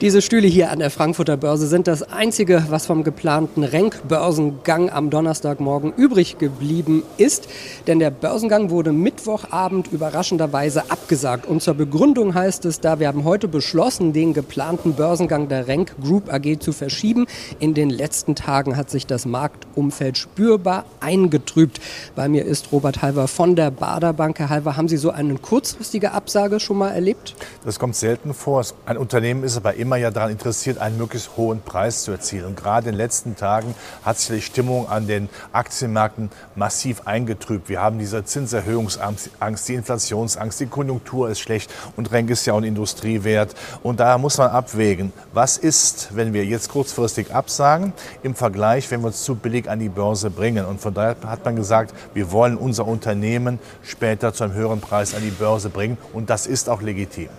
Diese Stühle hier an der Frankfurter Börse sind das einzige, was vom geplanten Renk-Börsengang am Donnerstagmorgen übrig geblieben ist. Denn der Börsengang wurde Mittwochabend überraschenderweise abgesagt. Und zur Begründung heißt es da, wir haben heute beschlossen, den geplanten Börsengang der Renk Group AG zu verschieben. In den letzten Tagen hat sich das Marktumfeld spürbar eingetrübt. Bei mir ist Robert Halver von der Baderbank. Herr Halver, haben Sie so eine kurzfristige Absage schon mal erlebt? Das kommt selten vor. Ein Unternehmen ist aber immer immer ja daran interessiert, einen möglichst hohen Preis zu erzielen. Und gerade in den letzten Tagen hat sich die Stimmung an den Aktienmärkten massiv eingetrübt. Wir haben diese Zinserhöhungsangst, die Inflationsangst, die Konjunktur ist schlecht und Renk ist ja auch ein Industriewert. Und daher muss man abwägen, was ist, wenn wir jetzt kurzfristig absagen, im Vergleich, wenn wir uns zu billig an die Börse bringen. Und von daher hat man gesagt, wir wollen unser Unternehmen später zu einem höheren Preis an die Börse bringen. Und das ist auch legitim.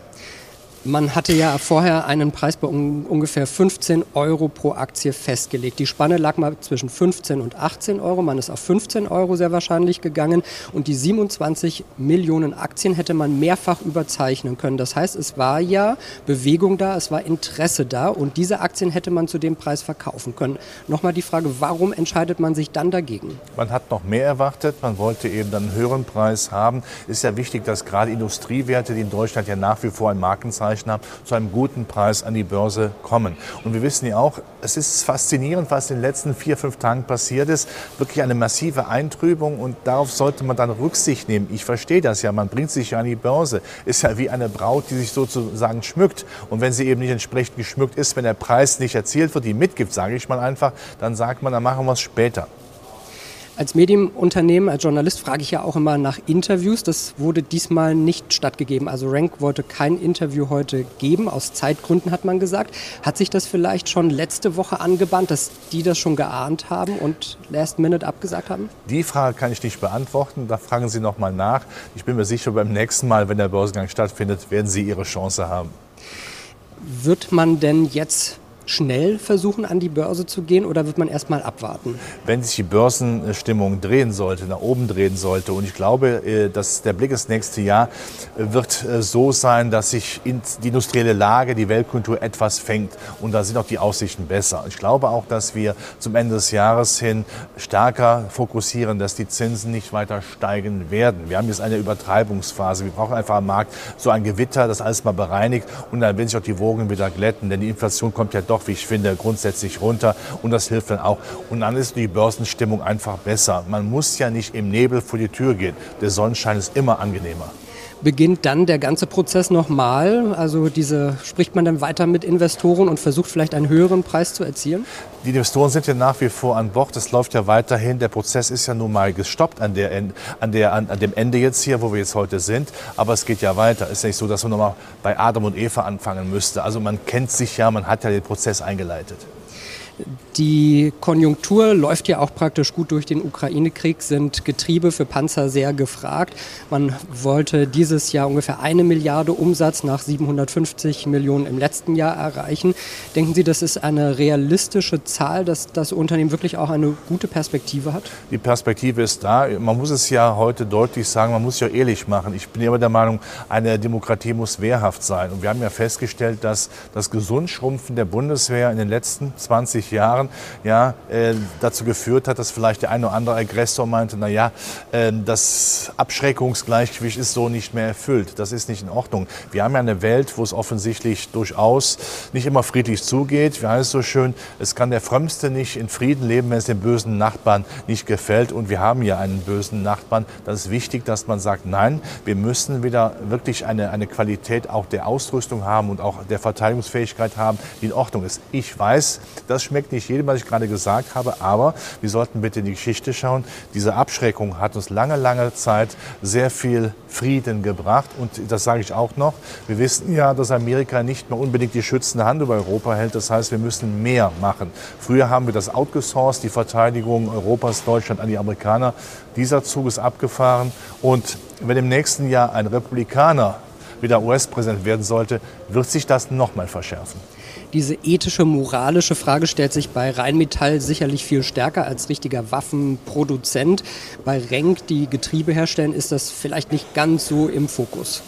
Man hatte ja vorher einen Preis bei un ungefähr 15 Euro pro Aktie festgelegt. Die Spanne lag mal zwischen 15 und 18 Euro. Man ist auf 15 Euro sehr wahrscheinlich gegangen. Und die 27 Millionen Aktien hätte man mehrfach überzeichnen können. Das heißt, es war ja Bewegung da, es war Interesse da. Und diese Aktien hätte man zu dem Preis verkaufen können. Nochmal die Frage, warum entscheidet man sich dann dagegen? Man hat noch mehr erwartet. Man wollte eben dann einen höheren Preis haben. Ist ja wichtig, dass gerade Industriewerte, die in Deutschland ja nach wie vor ein Markenzeichen Haben, zu einem guten Preis an die Börse kommen. Und wir wissen ja auch, es ist faszinierend, was in den letzten vier, fünf Tagen passiert ist. Wirklich eine massive Eintrübung und darauf sollte man dann Rücksicht nehmen. Ich verstehe das ja, man bringt sich ja an die Börse. Ist ja wie eine Braut, die sich sozusagen schmückt. Und wenn sie eben nicht entsprechend geschmückt ist, wenn der Preis nicht erzielt wird, die mitgibt, sage ich mal einfach, dann sagt man, dann machen wir es später. Als Medienunternehmen, als Journalist frage ich ja auch immer nach Interviews. Das wurde diesmal nicht stattgegeben. Also Rank wollte kein Interview heute geben. Aus Zeitgründen hat man gesagt. Hat sich das vielleicht schon letzte Woche angebahnt, dass die das schon geahnt haben und last minute abgesagt haben? Die Frage kann ich nicht beantworten. Da fragen Sie noch mal nach. Ich bin mir sicher, beim nächsten Mal, wenn der Börsengang stattfindet, werden Sie Ihre Chance haben. Wird man denn jetzt schnell versuchen, an die Börse zu gehen oder wird man erst mal abwarten? Wenn sich die Börsenstimmung drehen sollte, nach oben drehen sollte, und ich glaube, äh, dass der Blick ins nächste Jahr äh, wird äh, so sein, dass sich die industrielle Lage, die Weltkultur etwas fängt und da sind auch die Aussichten besser. Ich glaube auch, dass wir zum Ende des Jahres hin stärker fokussieren, dass die Zinsen nicht weiter steigen werden. Wir haben jetzt eine Übertreibungsphase. Wir brauchen einfach am Markt so ein Gewitter, das alles mal bereinigt und dann werden sich auch die Wogen wieder glätten, denn die Inflation kommt ja doch auch, wie ich finde, grundsätzlich runter und das hilft dann auch. Und dann ist die Börsenstimmung einfach besser. Man muss ja nicht im Nebel vor die Tür gehen. Der Sonnenschein ist immer angenehmer beginnt dann der ganze Prozess nochmal? Also diese, spricht man dann weiter mit Investoren und versucht vielleicht einen höheren Preis zu erzielen? Die Investoren sind ja nach wie vor an Bord. Es läuft ja weiterhin. Der Prozess ist ja nun mal gestoppt an, der, an, der, an, an dem Ende jetzt hier, wo wir jetzt heute sind. Aber es geht ja weiter. Es ist ja nicht so, dass man nochmal bei Adam und Eva anfangen müsste. Also man kennt sich ja, man hat ja den Prozess eingeleitet. Die Konjunktur läuft ja auch praktisch gut durch den Ukraine-Krieg, sind Getriebe für Panzer sehr gefragt. Man wollte dieses Jahr ungefähr eine Milliarde Umsatz nach 750 Millionen im letzten Jahr erreichen. Denken Sie, das ist eine realistische Zahl, dass das Unternehmen wirklich auch eine gute Perspektive hat? Die Perspektive ist da. Man muss es ja heute deutlich sagen, man muss ja ehrlich machen. Ich bin immer der Meinung, eine Demokratie muss wehrhaft sein. Und wir haben ja festgestellt, dass das Gesundschrumpfen der Bundeswehr in den letzten 20 Jahren ja, äh, dazu geführt hat, dass vielleicht der eine oder andere Aggressor meinte, na ja, äh, das Abschreckungsgleichgewicht ist so nicht mehr erfüllt. Das ist nicht in Ordnung. Wir haben ja eine Welt, wo es offensichtlich durchaus nicht immer friedlich zugeht. Wie heißt es so schön, es kann der Frömmste nicht in Frieden leben, wenn es dem bösen Nachbarn nicht gefällt. Und wir haben ja einen bösen Nachbarn. Das ist wichtig, dass man sagt, nein, wir müssen wieder wirklich eine, eine Qualität auch der Ausrüstung haben und auch der Verteidigungsfähigkeit haben, die in Ordnung ist. Ich weiß, das schmeckt schmeckt nicht jedem, was ich gerade gesagt habe, aber wir sollten bitte in die Geschichte schauen. Diese Abschreckung hat uns lange, lange Zeit sehr viel Frieden gebracht. Und das sage ich auch noch. Wir wissen ja, dass Amerika nicht mehr unbedingt die schützende Hand über Europa hält. Das heißt, wir müssen mehr machen. Früher haben wir das outgesourced, die Verteidigung Europas, Deutschland an die Amerikaner. Dieser Zug ist abgefahren. Und wenn im nächsten Jahr ein Republikaner wieder US-Präsident werden sollte, wird sich das noch mal verschärfen. Diese ethische, moralische Frage stellt sich bei Rheinmetall sicherlich viel stärker als richtiger Waffenproduzent. Bei Renk, die Getriebe herstellen, ist das vielleicht nicht ganz so im Fokus.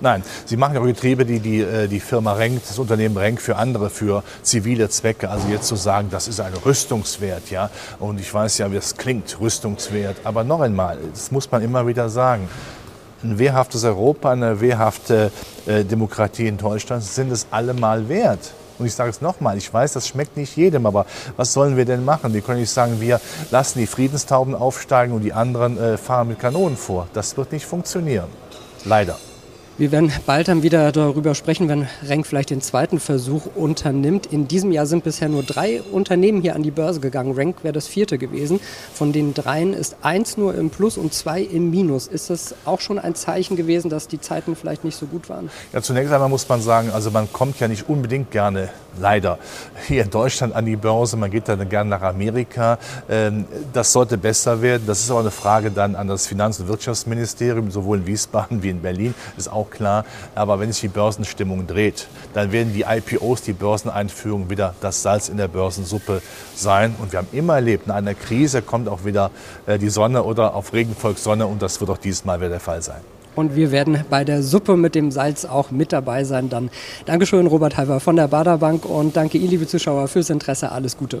Nein, sie machen auch Getriebe, die die, äh, die Firma Renk, das Unternehmen Renk für andere, für zivile Zwecke. Also jetzt zu sagen, das ist ein Rüstungswert, ja. Und ich weiß ja, wie es klingt, Rüstungswert. Aber noch einmal, das muss man immer wieder sagen. Ein wehrhaftes Europa, eine wehrhafte äh, Demokratie in Deutschland sind es allemal wert. Und ich sage es nochmal, ich weiß, das schmeckt nicht jedem, aber was sollen wir denn machen? Wir können nicht sagen, wir lassen die Friedenstauben aufsteigen und die anderen äh, fahren mit Kanonen vor. Das wird nicht funktionieren. Leider. Wir werden bald dann wieder darüber sprechen, wenn Renk vielleicht den zweiten Versuch unternimmt. In diesem Jahr sind bisher nur drei Unternehmen hier an die Börse gegangen. Renk wäre das vierte gewesen. Von den dreien ist eins nur im Plus und zwei im Minus. Ist das auch schon ein Zeichen gewesen, dass die Zeiten vielleicht nicht so gut waren? Ja, zunächst einmal muss man sagen, also man kommt ja nicht unbedingt gerne, leider, hier in Deutschland an die Börse. Man geht dann gerne nach Amerika. Ähm, das sollte besser werden. Das ist aber eine Frage dann an das Finanz- und Wirtschaftsministerium, sowohl in Wiesbaden wie in Berlin. Ist auch auch klar. Aber wenn sich die Börsenstimmung dreht, dann werden die IPOs, die Börseneinführung wieder das Salz in der Börsensuppe sein. Und wir haben immer erlebt, in einer Krise kommt auch wieder äh, die Sonne oder auf Regen Sonne. Und das wird auch dieses Mal wieder der Fall sein. Und wir werden bei der Suppe mit dem Salz auch mit dabei sein. Dann Dankeschön, Robert Halver von der Baderbank und danke Ihnen, liebe Zuschauer, fürs Interesse. Alles Gute.